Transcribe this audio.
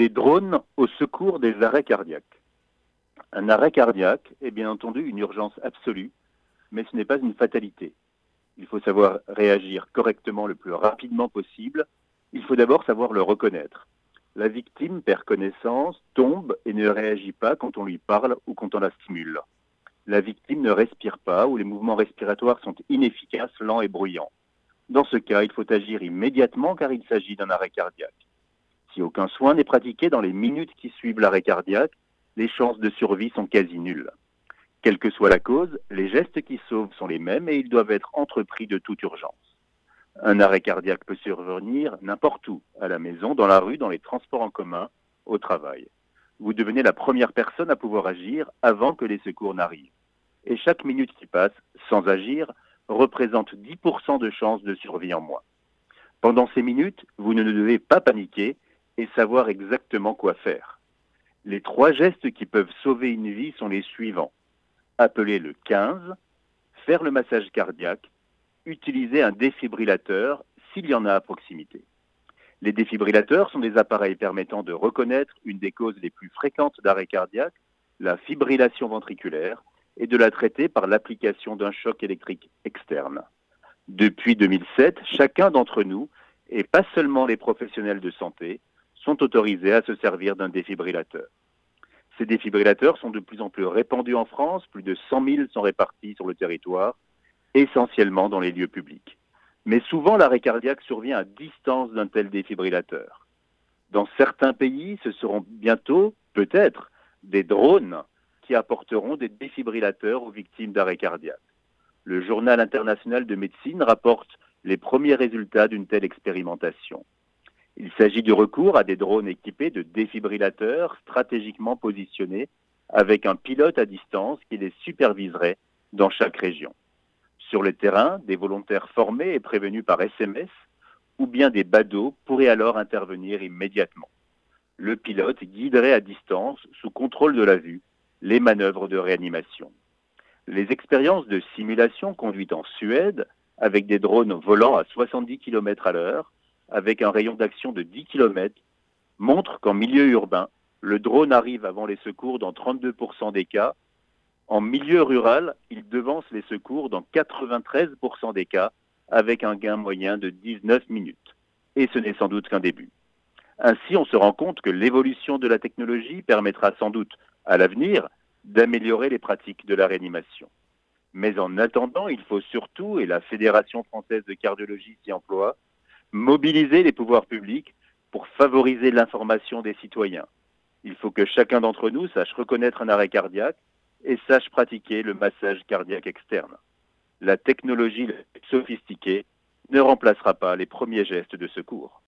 Des drones au secours des arrêts cardiaques. Un arrêt cardiaque est bien entendu une urgence absolue, mais ce n'est pas une fatalité. Il faut savoir réagir correctement le plus rapidement possible. Il faut d'abord savoir le reconnaître. La victime perd connaissance, tombe et ne réagit pas quand on lui parle ou quand on la stimule. La victime ne respire pas ou les mouvements respiratoires sont inefficaces, lents et bruyants. Dans ce cas, il faut agir immédiatement car il s'agit d'un arrêt cardiaque. Si aucun soin n'est pratiqué dans les minutes qui suivent l'arrêt cardiaque, les chances de survie sont quasi nulles. Quelle que soit la cause, les gestes qui sauvent sont les mêmes et ils doivent être entrepris de toute urgence. Un arrêt cardiaque peut survenir n'importe où, à la maison, dans la rue, dans les transports en commun, au travail. Vous devenez la première personne à pouvoir agir avant que les secours n'arrivent. Et chaque minute qui passe sans agir représente 10% de chances de survie en moins. Pendant ces minutes, vous ne devez pas paniquer et savoir exactement quoi faire. Les trois gestes qui peuvent sauver une vie sont les suivants. Appeler le 15, faire le massage cardiaque, utiliser un défibrillateur s'il y en a à proximité. Les défibrillateurs sont des appareils permettant de reconnaître une des causes les plus fréquentes d'arrêt cardiaque, la fibrillation ventriculaire, et de la traiter par l'application d'un choc électrique externe. Depuis 2007, chacun d'entre nous, et pas seulement les professionnels de santé, sont autorisés à se servir d'un défibrillateur. Ces défibrillateurs sont de plus en plus répandus en France, plus de 100 000 sont répartis sur le territoire, essentiellement dans les lieux publics. Mais souvent, l'arrêt cardiaque survient à distance d'un tel défibrillateur. Dans certains pays, ce seront bientôt, peut-être, des drones qui apporteront des défibrillateurs aux victimes d'arrêt cardiaque. Le Journal international de médecine rapporte les premiers résultats d'une telle expérimentation. Il s'agit du recours à des drones équipés de défibrillateurs stratégiquement positionnés avec un pilote à distance qui les superviserait dans chaque région. Sur le terrain, des volontaires formés et prévenus par SMS ou bien des badauds pourraient alors intervenir immédiatement. Le pilote guiderait à distance, sous contrôle de la vue, les manœuvres de réanimation. Les expériences de simulation conduites en Suède, avec des drones volant à 70 km à l'heure, avec un rayon d'action de 10 km, montre qu'en milieu urbain, le drone arrive avant les secours dans 32% des cas. En milieu rural, il devance les secours dans 93% des cas, avec un gain moyen de 19 minutes. Et ce n'est sans doute qu'un début. Ainsi, on se rend compte que l'évolution de la technologie permettra sans doute, à l'avenir, d'améliorer les pratiques de la réanimation. Mais en attendant, il faut surtout, et la Fédération française de cardiologie s'y emploie, mobiliser les pouvoirs publics pour favoriser l'information des citoyens. Il faut que chacun d'entre nous sache reconnaître un arrêt cardiaque et sache pratiquer le massage cardiaque externe. La technologie sophistiquée ne remplacera pas les premiers gestes de secours.